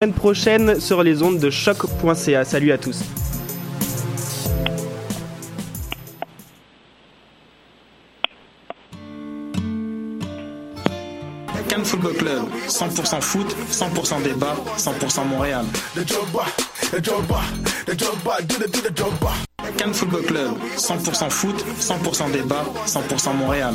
semaine prochaine sur les ondes de choc.ca. Salut à tous. Cannes Football Club, 100% foot, 100% débat, 100% Montréal. Cannes Football Club, 100% foot, 100% débat, 100% Montréal.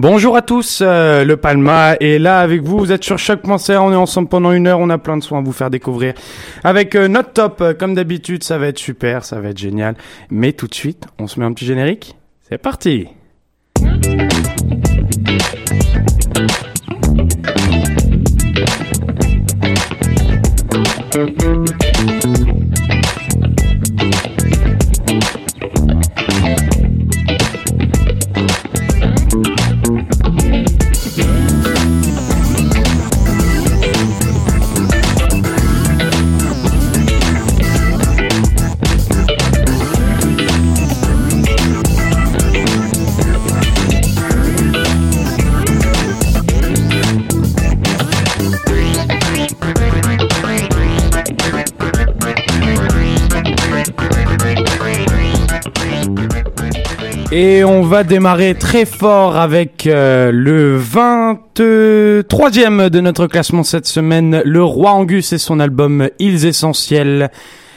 Bonjour à tous, euh, le Palma est là avec vous, vous êtes sur choc.ca, on est ensemble pendant une heure, on a plein de soins à vous faire découvrir. Avec euh, notre top, euh, comme d'habitude, ça va être super, ça va être génial. Mais tout de suite, on se met un petit générique C'est parti Et on va démarrer très fort avec euh, le 23e de notre classement cette semaine, Le Roi Angus et son album Ils Essentiels.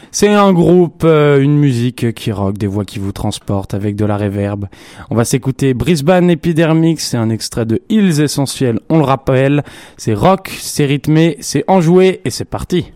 C'est un groupe, euh, une musique qui rock, des voix qui vous transportent avec de la réverb. On va s'écouter Brisbane Epidermics, c'est un extrait de Ils Essentiels, on le rappelle. C'est rock, c'est rythmé, c'est enjoué et c'est parti.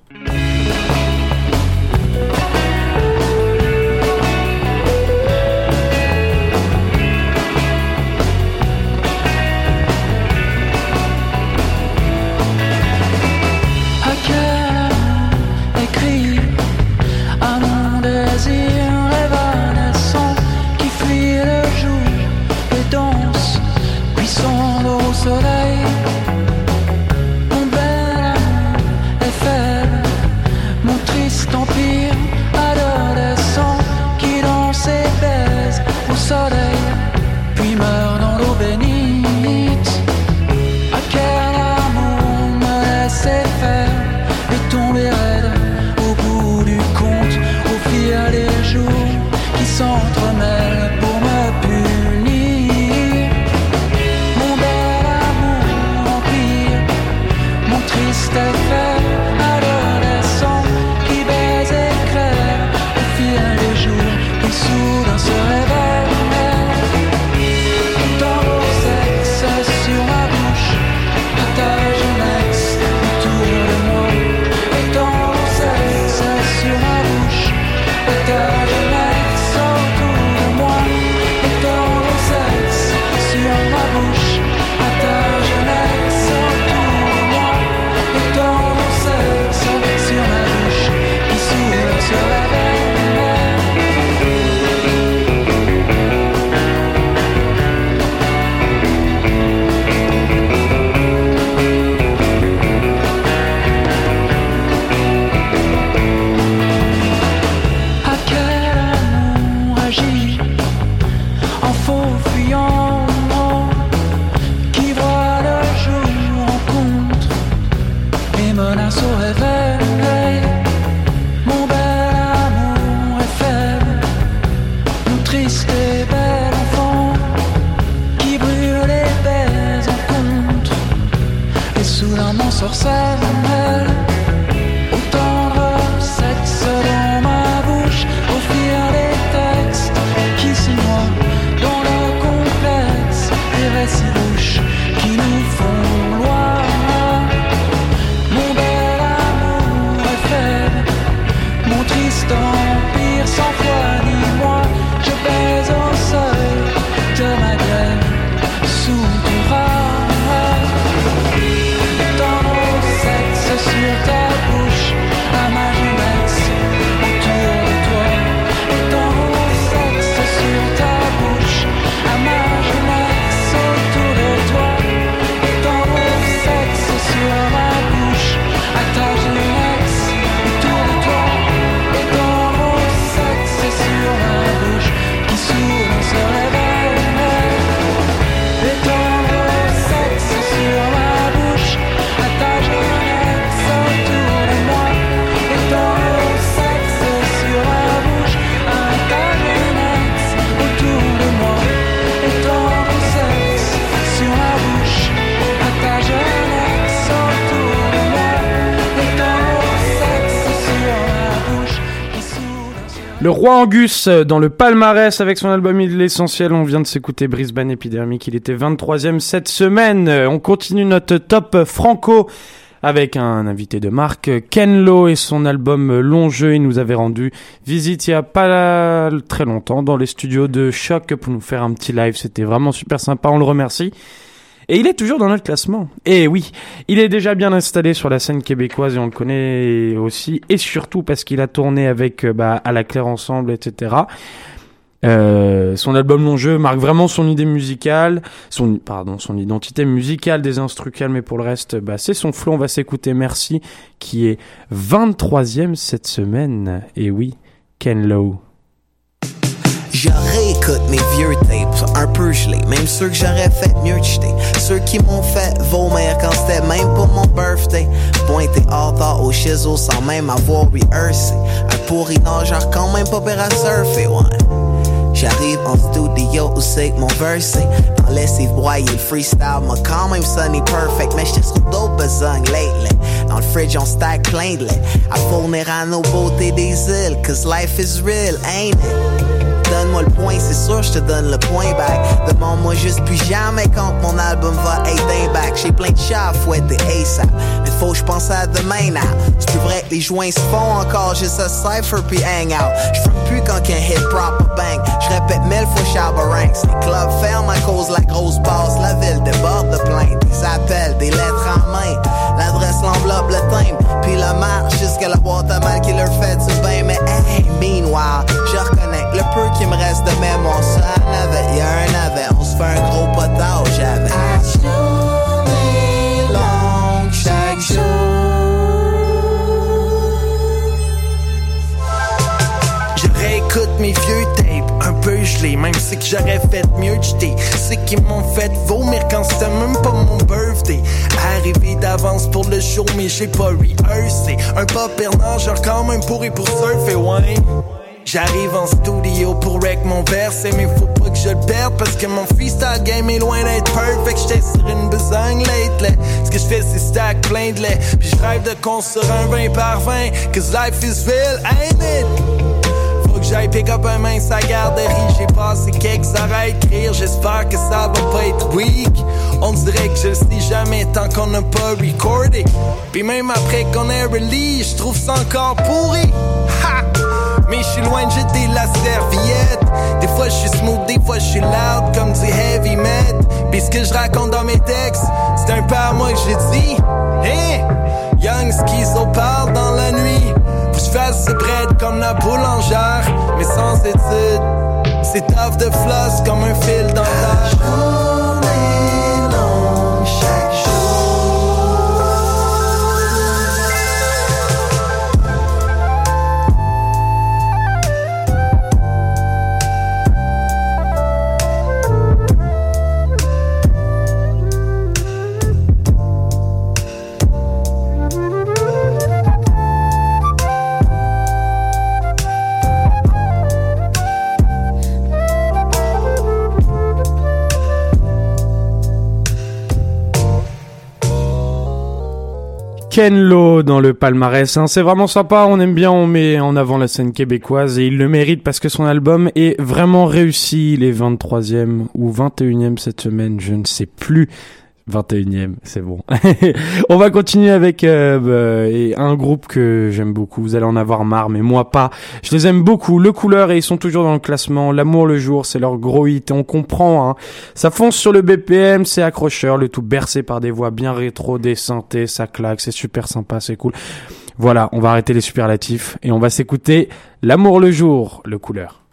Angus euh, dans le palmarès avec son album Il L'essentiel. On vient de s'écouter Brisbane Epidemic. Il était 23e cette semaine. Euh, On continue notre top franco avec un invité de marque, Ken Lo et son album Long Jeu. Il nous avait rendu visite il y a pas très longtemps dans les studios de Choc pour nous faire un petit live. C'était vraiment super sympa. On le remercie. Et il est toujours dans notre classement. Et oui, il est déjà bien installé sur la scène québécoise et on le connaît aussi. Et surtout parce qu'il a tourné avec euh, bah, À la Claire Ensemble, etc. Euh, son album Long Jeu marque vraiment son idée musicale, son pardon, son identité musicale des instrus calmes, mais pour le reste, bah, c'est son flow. On va s'écouter Merci, qui est 23e cette semaine. Et oui, Ken Lowe. Réécoute mes vieux tapes, un peu gelés, même ceux que j'aurais fait mieux de. Ceux qui m'ont fait vomir quand c'était même pour mon birthday. Pointé hors d'art au chisel sans même avoir rehearsé. Un pourri nageur quand même pas pire à surfer, ouais. J'arrive en studio où c'est que mon verse Dans lessive broyé, le freestyle m'a quand même sonné perfect Mais j'étais sur d'autres besognes lately Dans le fridge on stack plein de lait À fournir à nos beautés des îles Cause life is real, ain't it? Donne-moi le point, c'est sûr, je te donne le point back. Demande-moi juste plus jamais quand mon album va être back. J'ai plein de chats à fouetter ASAP. Mais faut que je pense à demain now. C'est plus vrai que les joints se font encore juste à cypher puis hang out. Je plus quand qu'un hit proper bang. Je répète mille fois Shabba Ranks. Les clubs ferment à cause la grosse basse. La ville déborde de plaintes. Des appels, des lettres en main. L'adresse, l'enveloppe, le timbre. Puis la marche jusqu'à la boîte à mal qui leur fait du bain. Mais hey, meanwhile, je le peu qui me reste de. Ça en avait, y'a un avait. On se fait un gros potage avec. Je réécoute mes vieux tapes, un peu gelés, même si que j'aurais fait mieux de jeter. Ceux qui m'ont fait vomir quand c'était même pas mon birthday. Arrivé d'avance pour le show, mais j'ai pas rehearsé. Un pas nageur quand même pourri pour surfer, ouais. J'arrive en studio pour rec mon verset, mais faut pas que je le perde parce que mon freestyle game est loin d'être perfect. J'étais sur une besogne lately. Ce que je fais, c'est stack plein de lait. Puis je rêve de construire un 20 par 20. Cause life is real, ain't it? Faut que j'aille pick up un mince à garderie. J'ai passé quelques arrêts d'écrire. J'espère que ça va pas être weak. On dirait que je le sais jamais tant qu'on n'a pas recordé. Puis même après qu'on ait release, je trouve ça encore pourri. Ha! Mais je suis loin de jeter la serviette. Des fois je suis smooth, des fois je suis loud comme du heavy met. Puis ce que je raconte dans mes textes, c'est un peu à moi que j'ai dit. Hein? Young schizo parle dans la nuit. Faut que je fasse ce bread comme la boulangère. Mais sans études, c'est tough de floss comme un fil dentaire. Ken Lo dans le palmarès. hein. C'est vraiment sympa, on aime bien, on met en avant la scène québécoise et il le mérite parce que son album est vraiment réussi. Il est 23e ou 21e cette semaine, je ne sais plus. 21e, c'est bon. on va continuer avec euh, et un groupe que j'aime beaucoup. Vous allez en avoir marre, mais moi pas. Je les aime beaucoup. Le Couleur et ils sont toujours dans le classement. L'amour le jour, c'est leur gros hit. On comprend. Hein. Ça fonce sur le BPM, c'est accrocheur, le tout bercé par des voix bien rétro, des synthés, ça claque, c'est super sympa, c'est cool. Voilà, on va arrêter les superlatifs et on va s'écouter L'amour le jour, le Couleur.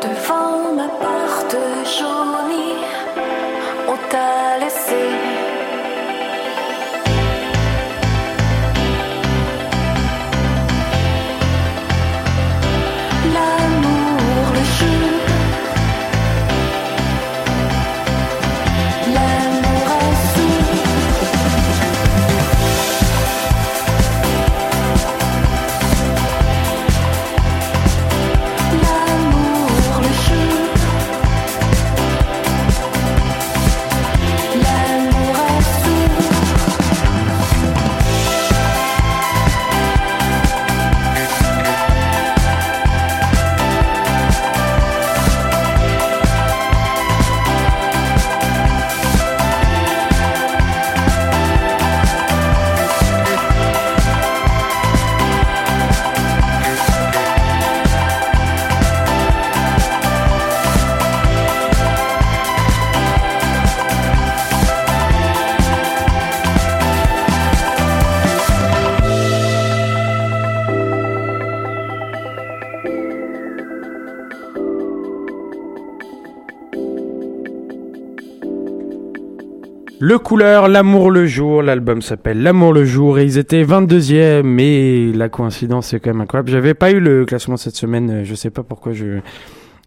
Devant ma porte jaunie. Le couleur, l'amour le jour, l'album s'appelle L'amour le jour et ils étaient 22e mais la coïncidence c'est quand même incroyable. J'avais pas eu le classement cette semaine, je sais pas pourquoi je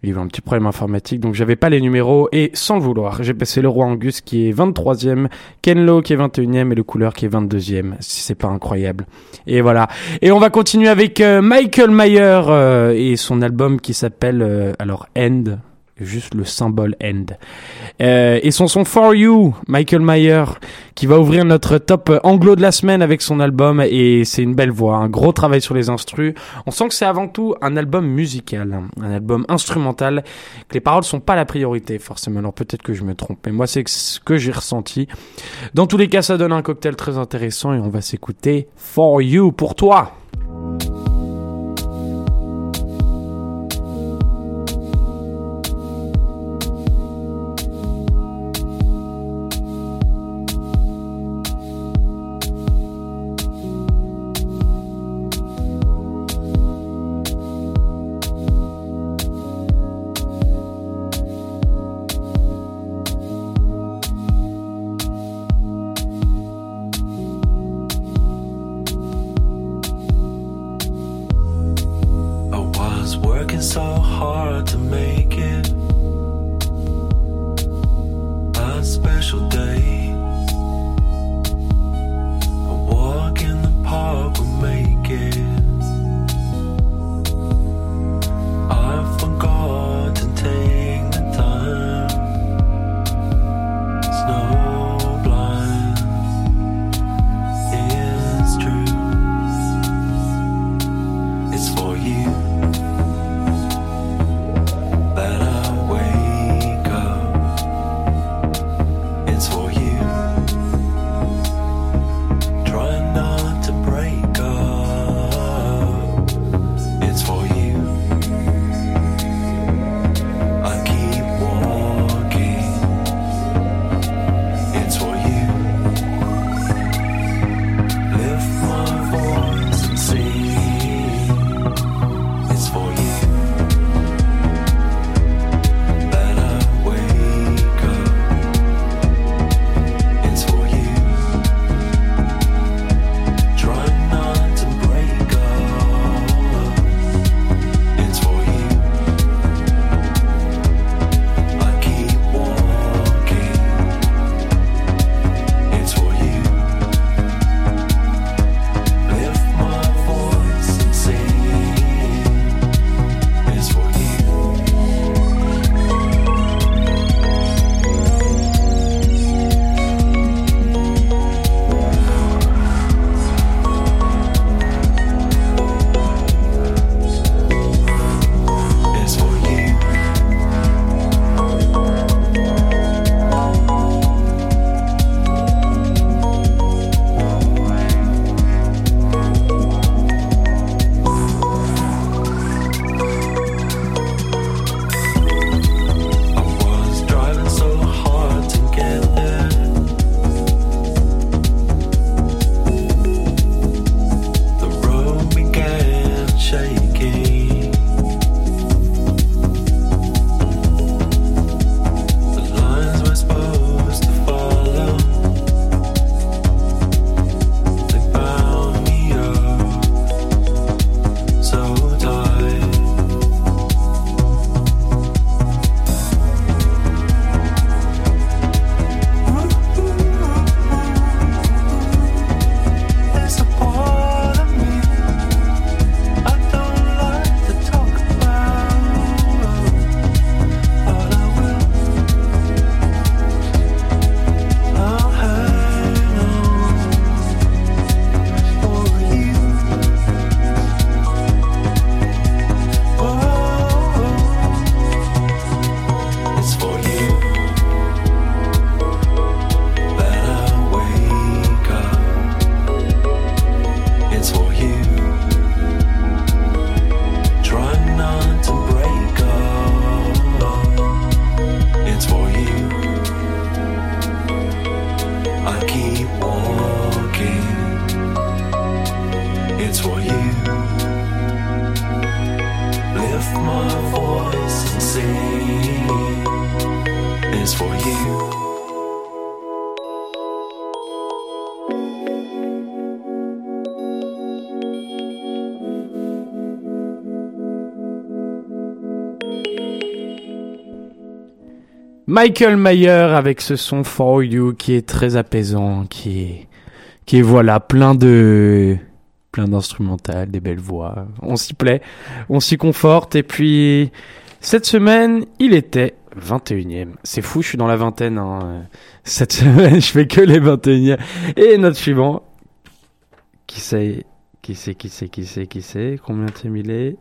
il y avait un petit problème informatique donc j'avais pas les numéros et sans vouloir, j'ai passé le roi Angus qui est 23e, Ken Lo qui est 21e et le couleur qui est 22e. Si c'est pas incroyable. Et voilà. Et on va continuer avec euh, Michael Mayer euh, et son album qui s'appelle euh, alors End juste le symbole end. Euh, et son son For You, Michael Mayer, qui va ouvrir notre top anglo de la semaine avec son album et c'est une belle voix, un gros travail sur les instrus. On sent que c'est avant tout un album musical, un album instrumental, que les paroles sont pas la priorité forcément. Alors peut-être que je me trompe, mais moi c'est ce que j'ai ressenti. Dans tous les cas, ça donne un cocktail très intéressant et on va s'écouter For You pour toi. Michael Mayer avec ce son For You qui est très apaisant, qui est, qui voilà, plein de, plein d'instrumentales, des belles voix. On s'y plaît, on s'y conforte. Et puis, cette semaine, il était 21e. C'est fou, je suis dans la vingtaine. Hein. Cette semaine, je fais que les 21e. Et notre suivant, qui sait, qui sait, qui sait, qui sait, qui sait, combien de il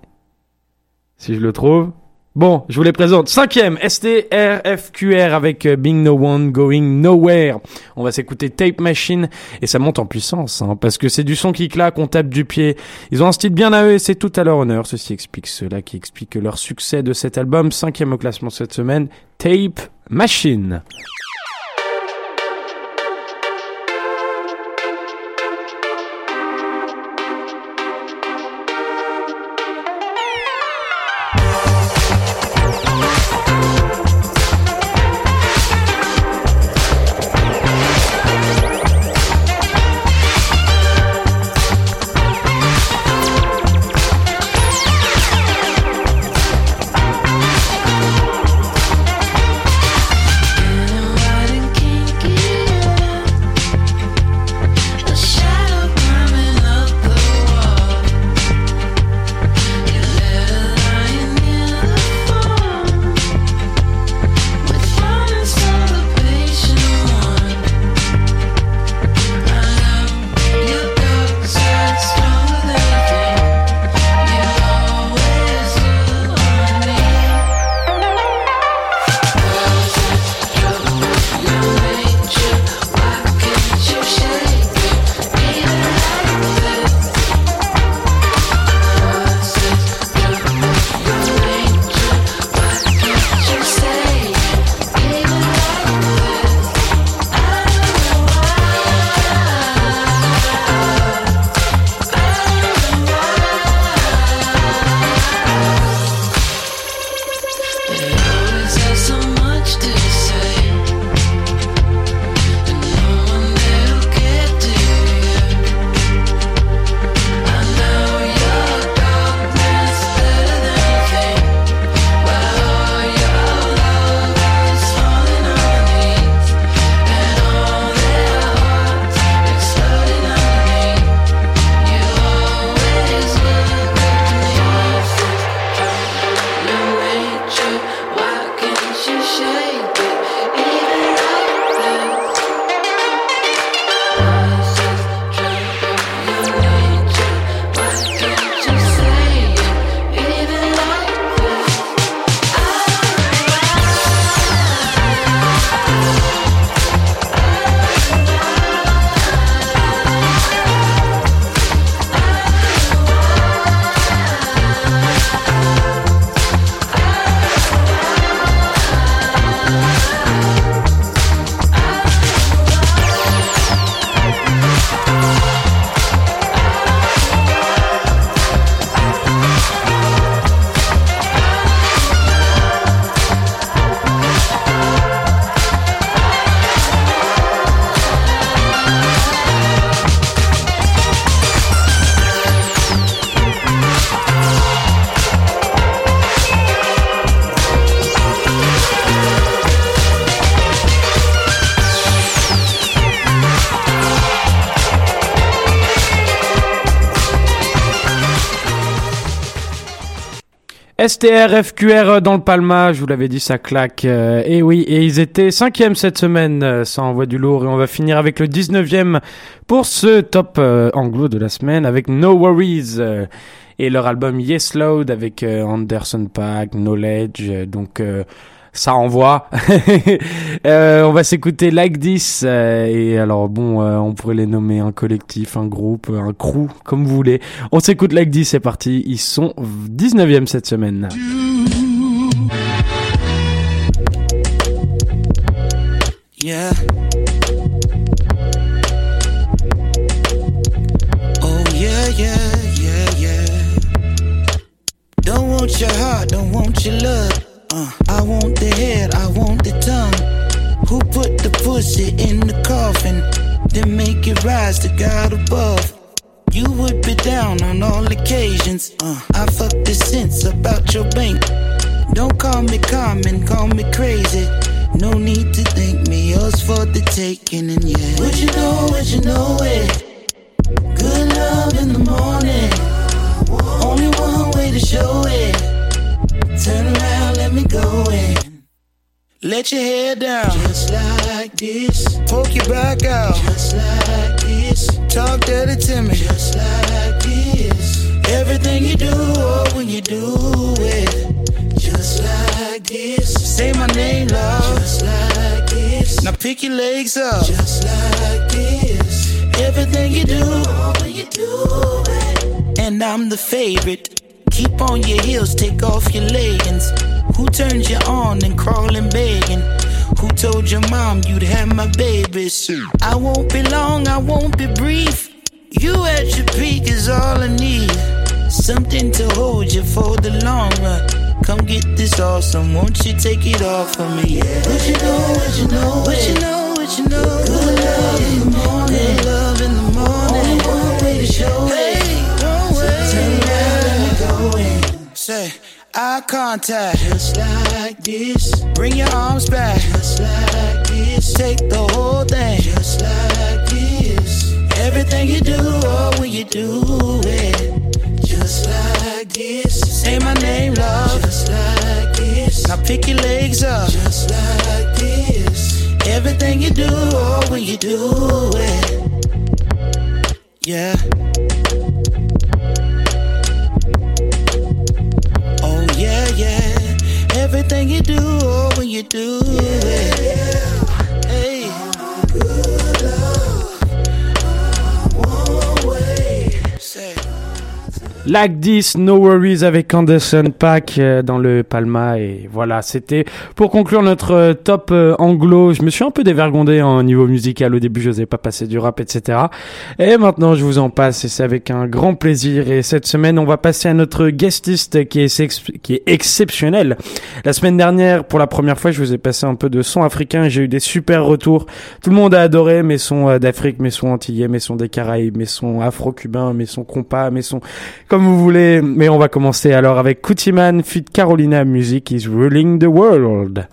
Si je le trouve. Bon, je vous les présente. Cinquième, STRFQR avec euh, Being No One Going Nowhere. On va s'écouter Tape Machine et ça monte en puissance, hein, parce que c'est du son qui claque, on tape du pied. Ils ont un style bien à eux et c'est tout à leur honneur. Ceci explique cela qui explique leur succès de cet album. Cinquième au classement cette semaine, Tape Machine. STRFQR dans le Palma, je vous l'avais dit, ça claque. Euh, et oui, et ils étaient cinquième cette semaine, euh, ça envoie du lourd. Et on va finir avec le 19e pour ce top euh, anglo de la semaine avec No Worries. euh, et leur album Yes Load avec euh, Anderson Paak, Knowledge. euh, donc euh, ça envoie. Euh, on va s'écouter Like This. euh, et alors bon, euh, on pourrait les nommer un collectif, un groupe, un crew, comme vous voulez. On s'écoute Like This, c'est parti. Ils sont 19e cette semaine. Oh yeah. Don't want your heart, don't want your love. I want the head, I want the tongue. Who put the pussy in the coffin? Then make it rise to God above. You would be down on all occasions. Uh, I fuck the sense about your bank. Don't call me common, call me crazy. No need to thank me, yours for the taking, and yeah. Would you know, would you know it? Good love in the morning. Only one way to show it. Turn around, let me go in. Let your hair down, just like this. Poke your back out, just like this. Talk dirty to me, just like this. Everything you do, oh, when you do it, just like this. Say my name, love, just like this. Now pick your legs up, just like this. Everything you do, oh, when you do it. And I'm the favorite. Keep on your heels, take off your leggings. Who turned you on and crawling begging? Who told your mom you'd have my babies? I won't be long, I won't be brief. You at your peak is all I need. Something to hold you for the long run. Come get this awesome, won't you take it off for me? Yeah. What you know, what you know, what you know, what you know. Good love in the morning, good love in the morning. Only one way to show hey, Say. Eye contact, just like this. Bring your arms back, just like this. Take the whole thing, just like this. Everything you do, oh, when you do it, just like this. Say my name, love, just like this. Now pick your legs up, just like this. Everything you do, oh, when you do it, yeah. Everything you do, oh, when you do it. Like 10, No Worries avec Anderson Pack euh, dans le Palma et voilà, c'était pour conclure notre euh, top euh, anglo. Je me suis un peu dévergondé en niveau musical au début, je n'osais pas passer du rap, etc. Et maintenant, je vous en passe et c'est avec un grand plaisir. Et cette semaine, on va passer à notre guestiste qui est, qui est exceptionnel. La semaine dernière, pour la première fois, je vous ai passé un peu de son africain j'ai eu des super retours. Tout le monde a adoré mes sons d'Afrique, mes sons antillais, mes sons des Caraïbes, mes sons afro-cubains, mes sons compas, mes sons comme vous voulez. Mais on va commencer alors avec Kutiman fit Carolina Music is ruling the world.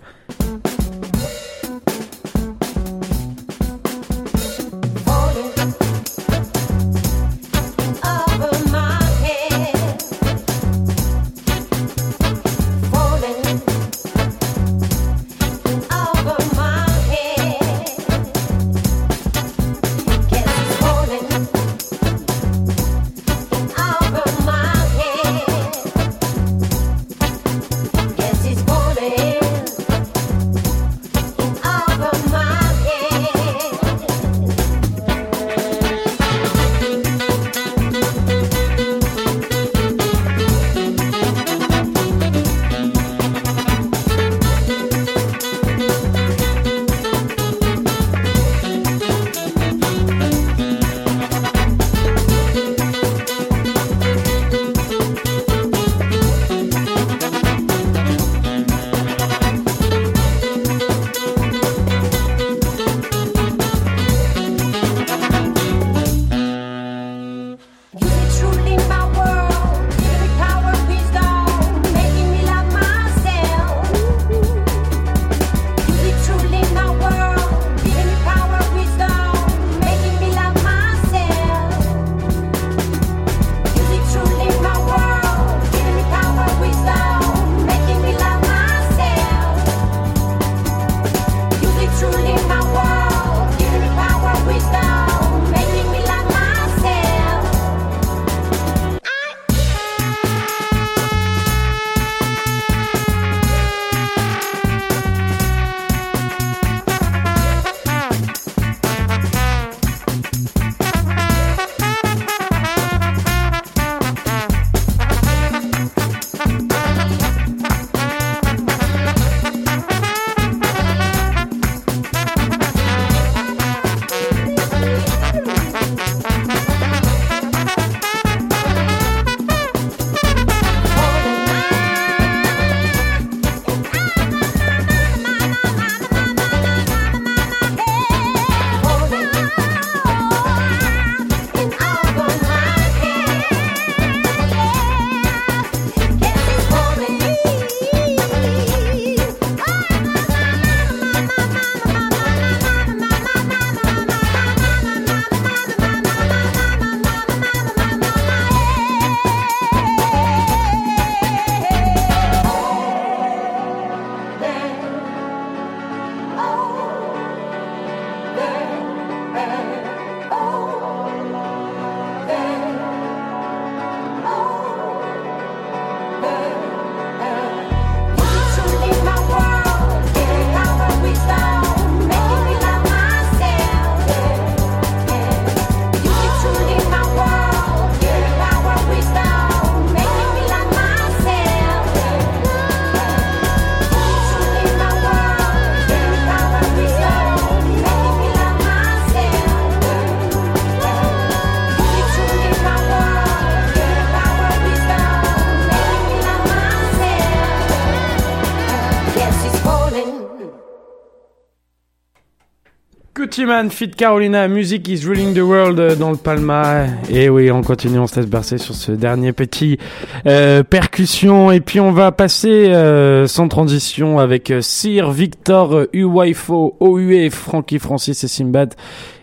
Fit Carolina, Music is Ruling the World euh, dans le Palma. Et oui, on continue, on se laisse bercer sur ce dernier petit euh, percussion. Et puis on va passer euh, sans transition avec euh, Sir Victor euh, Uwaifo, OUE, Frankie Francis et Simbad.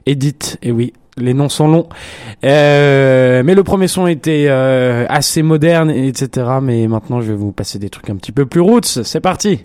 Edith, et oui. Les noms sont longs, Euh, mais le premier son était euh, assez moderne, etc. Mais maintenant, je vais vous passer des trucs un petit peu plus roots. C'est parti.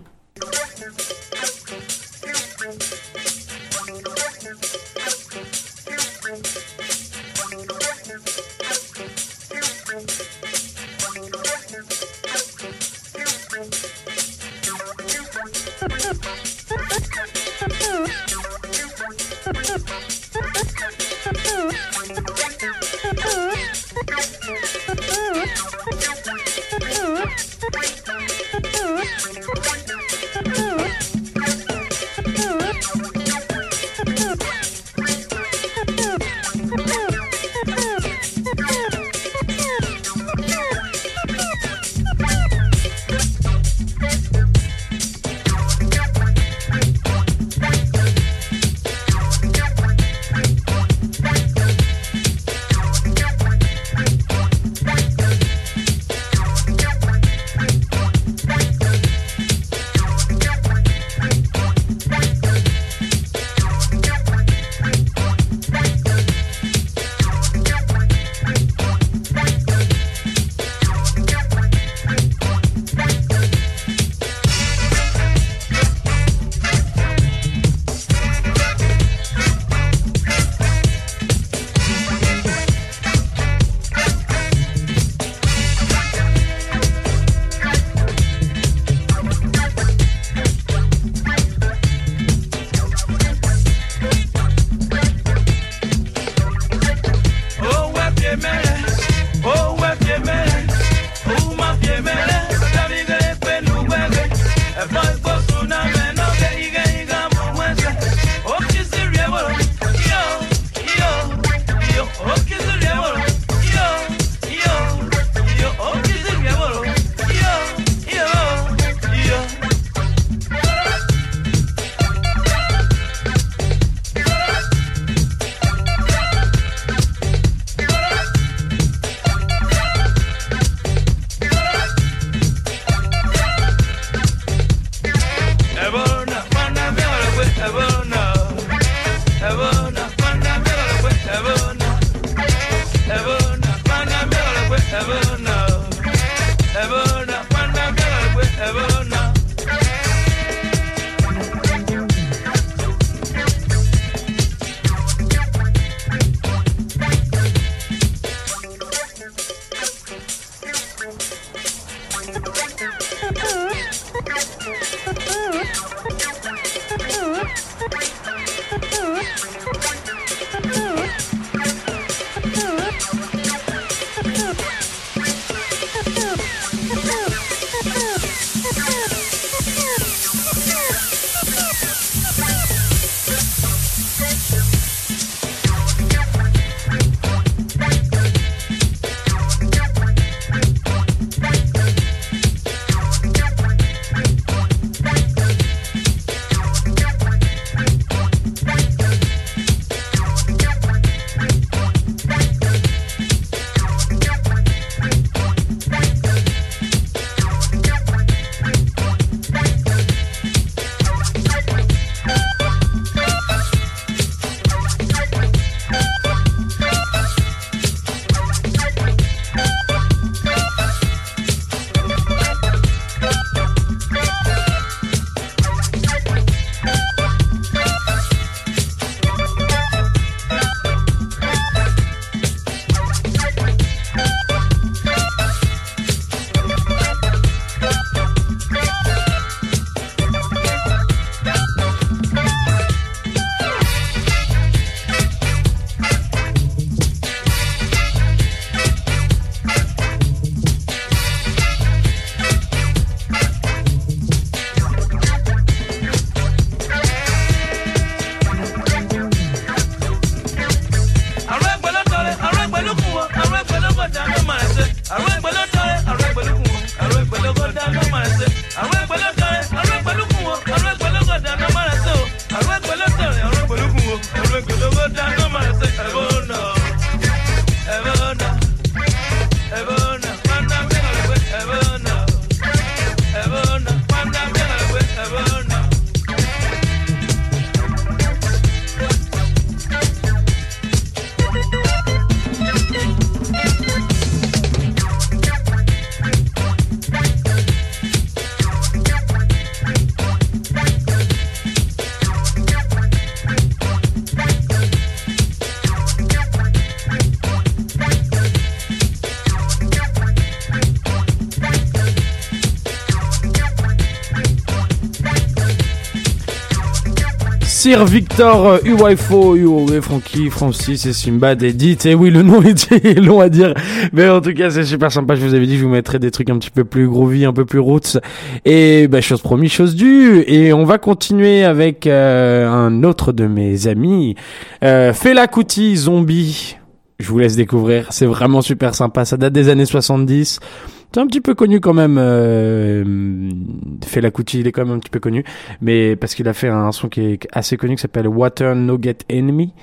Sir Victor euh, Uwaifo, Uwe, Frankie, Francis et Simbad Edith. Et oui, le nom est long à dire. Mais en tout cas, c'est super sympa. Je vous avais dit, je vous mettrai des trucs un petit peu plus groovy, un peu plus roots. Et bah, chose promis, chose due. Et on va continuer avec euh, un autre de mes amis. Euh, Fela Kuti, Zombie. Je vous laisse découvrir. C'est vraiment super sympa. Ça date des années 70. C'est un petit peu connu quand même. Euh, Fela il est quand même un petit peu connu, mais parce qu'il a fait un son qui est assez connu qui s'appelle Water Nugget Enemy.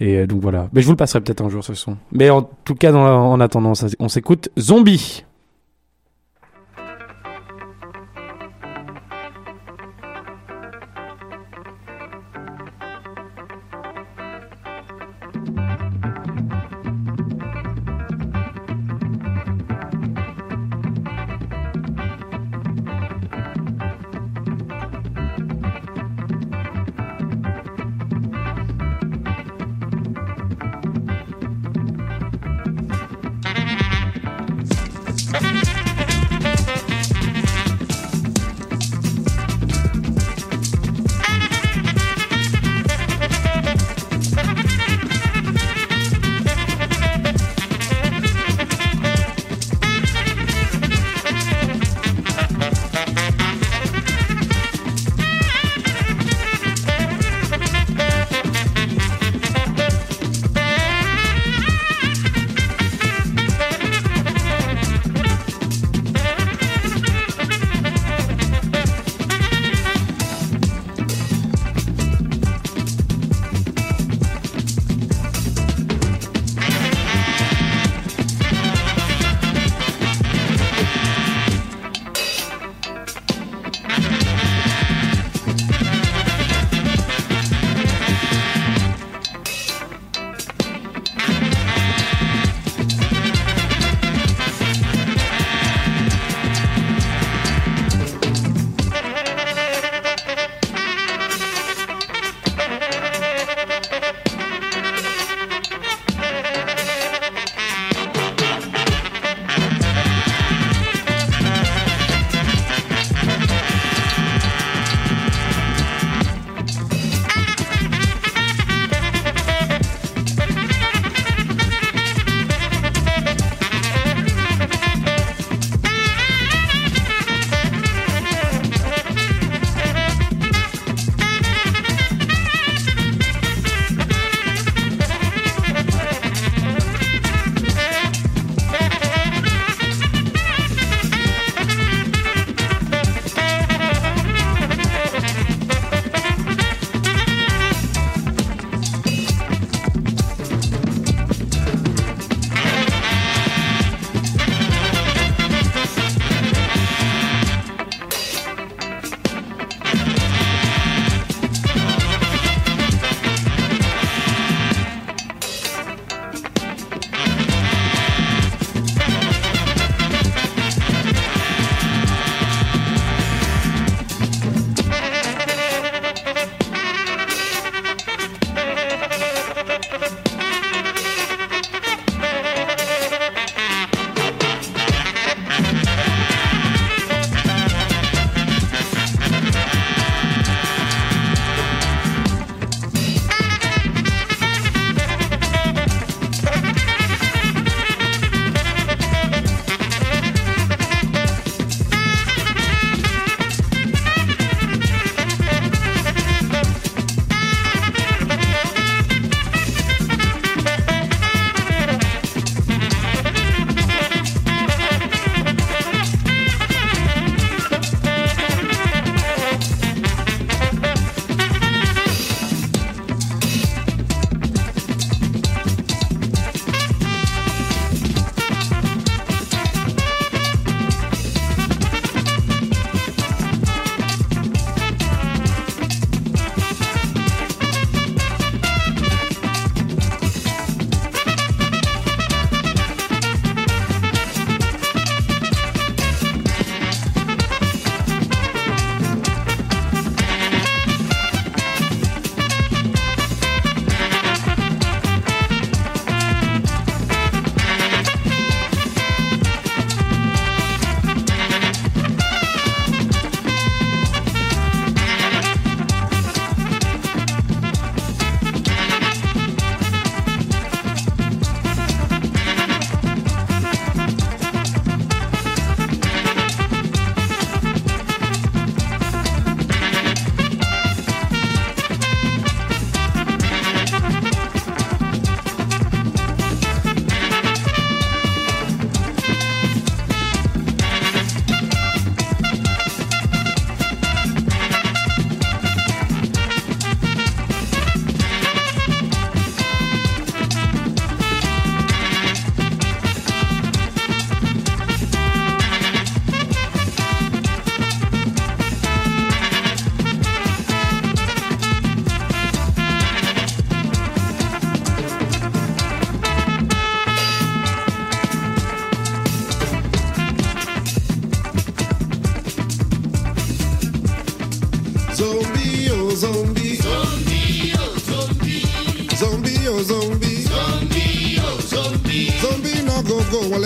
Et euh, donc voilà. Mais je vous le passerai peut-être un jour ce son. Mais en tout cas, en attendant, on s'écoute Zombie.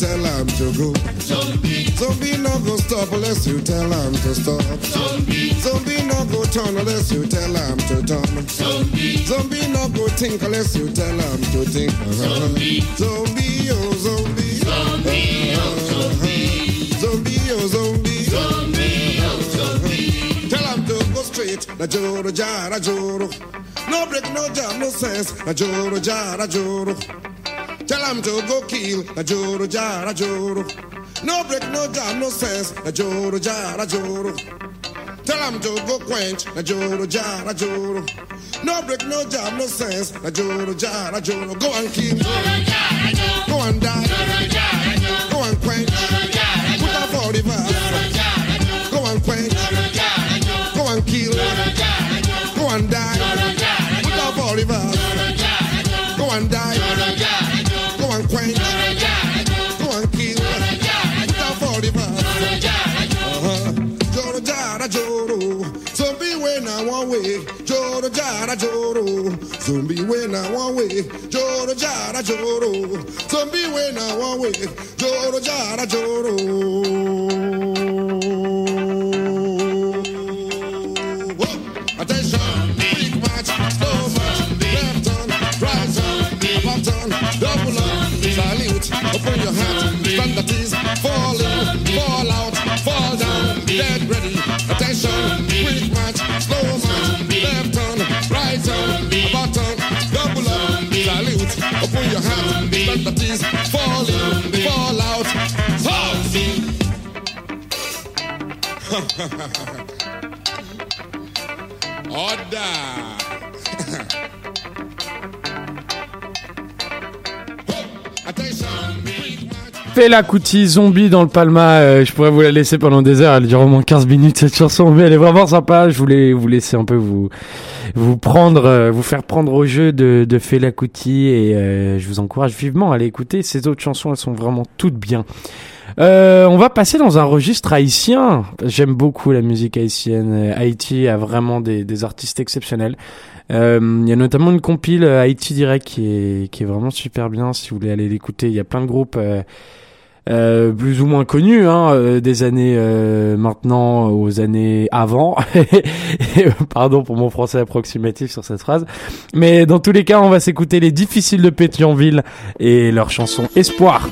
tell him to go. Zombie, zombie not go stop unless you tell him to stop. Zombie, zombie not go turn unless you tell him to turn. Zombie, zombie not go think unless you tell him to think. Zombie, zombie oh zombie. Zombie oh zombie. Zombie oh zombie. Zombie zombie. Tell to go straight. Na joro jara joro. No break, no jam, no sense. Na joro jara joro. Tell him to go kill. Na joro jara joro. No break, no jam, no sense. Na joro jara joro. Tell him to go quench. Na joro jara joro. No break, no jam, no sense. Na joro jara joro. Go and kill. Go and die. Go and quench. Put up for the verse. Zombie when I one way. Joro jara joro. Zombie when I one way. Joro jara joro. Ease, fall in, Zombie dans le Palma, euh, je pourrais vous la laisser pendant des heures, elle dure au moins 15 minutes cette chanson, mais elle est vraiment sympa, je voulais vous laisser un peu vous vous prendre, euh, vous faire prendre au jeu de, de Fela et euh, je vous encourage vivement à aller écouter, ces autres chansons elles sont vraiment toutes bien. Euh, on va passer dans un registre haïtien. J'aime beaucoup la musique haïtienne. Euh, Haïti a vraiment des, des artistes exceptionnels. Euh, Il y a notamment une compile Haïti Direct qui est, qui est vraiment super bien. Si vous voulez aller l'écouter, il y a plein de groupes euh, plus ou moins connus hein, euh, des années euh, maintenant aux années avant. Pardon pour mon français approximatif sur cette phrase. Mais dans tous les cas, on va s'écouter les difficiles de Pétionville et leur chanson Espoir.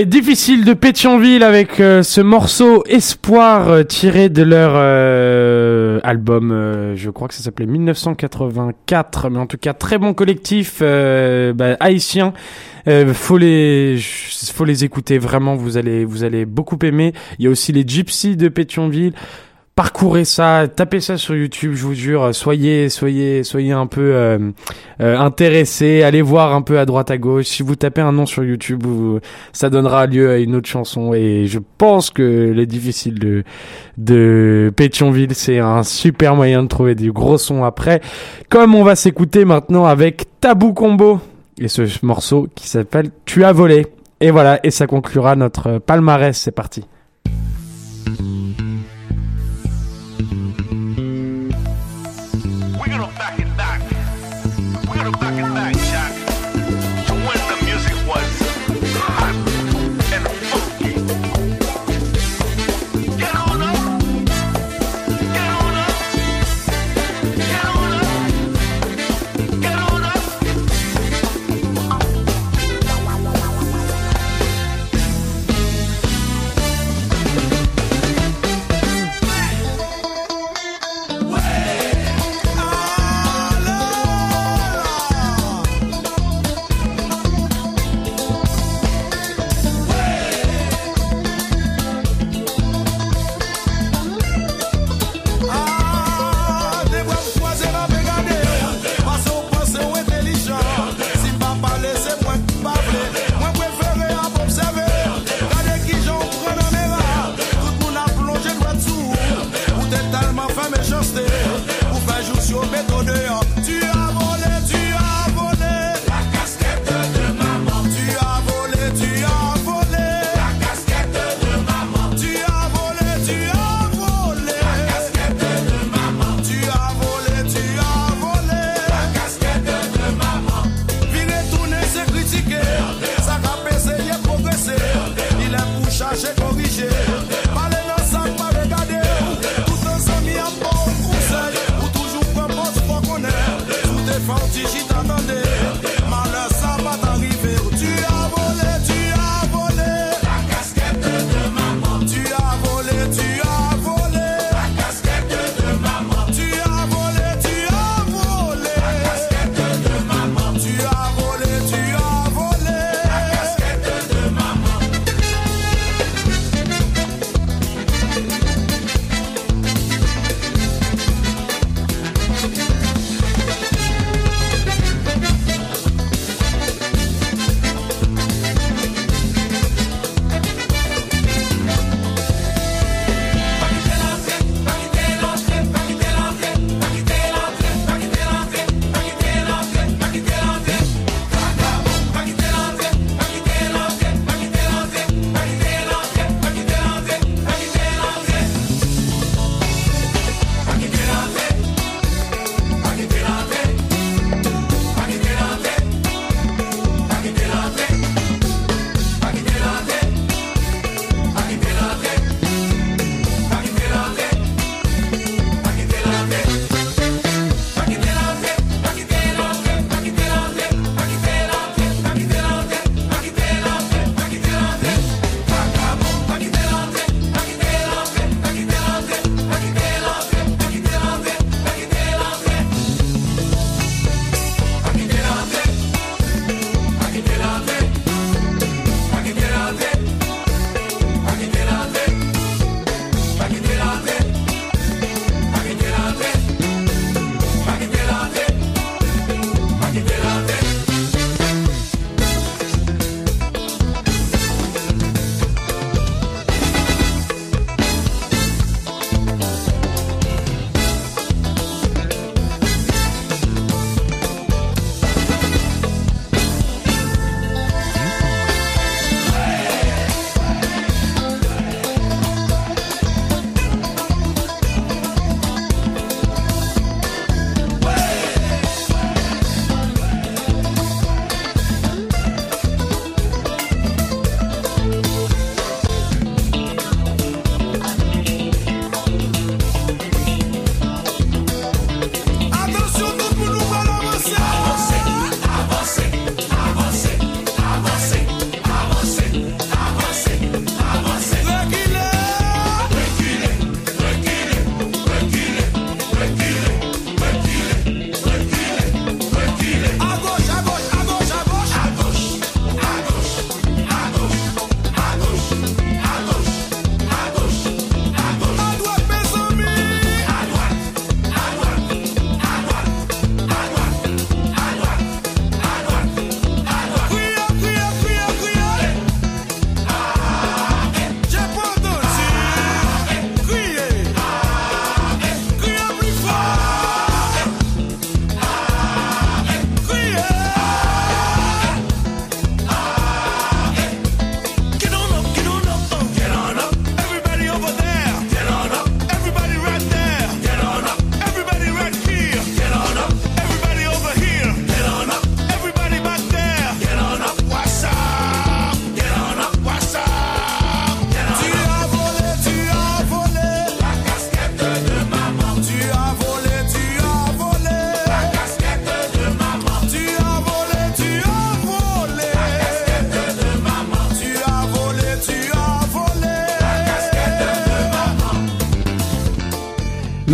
Les difficiles de Pétionville avec euh, ce morceau Espoir euh, tiré de leur euh, album, euh, je crois que ça s'appelait 1984, mais en tout cas très bon collectif euh, bah, haïtien. Faut les, faut les écouter vraiment. Vous allez, vous allez beaucoup aimer. Il y a aussi les Gypsies de Pétionville. Parcourez ça, tapez ça sur YouTube, je vous jure. Soyez, soyez, soyez un peu euh, euh, intéressés. Allez voir un peu à droite à gauche. Si vous tapez un nom sur YouTube, ça donnera lieu à une autre chanson. Et je pense que les difficiles de de Pétionville, c'est un super moyen de trouver du gros son après. Comme on va s'écouter maintenant avec Tabou Combo et ce morceau qui s'appelle Tu as volé. Et voilà, et ça conclura notre palmarès. C'est parti.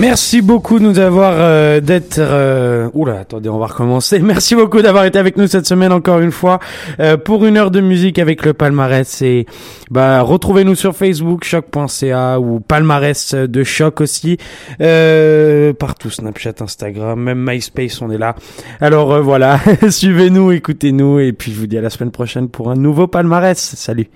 Merci beaucoup de nous avoir euh, d'être. Euh... Oula, attendez, on va recommencer. Merci beaucoup d'avoir été avec nous cette semaine encore une fois euh, pour une heure de musique avec le palmarès. Et bah retrouvez-nous sur Facebook choc.ca ou palmarès de choc aussi euh, partout Snapchat, Instagram, même MySpace, on est là. Alors euh, voilà, suivez-nous, écoutez-nous et puis je vous dis à la semaine prochaine pour un nouveau palmarès. Salut.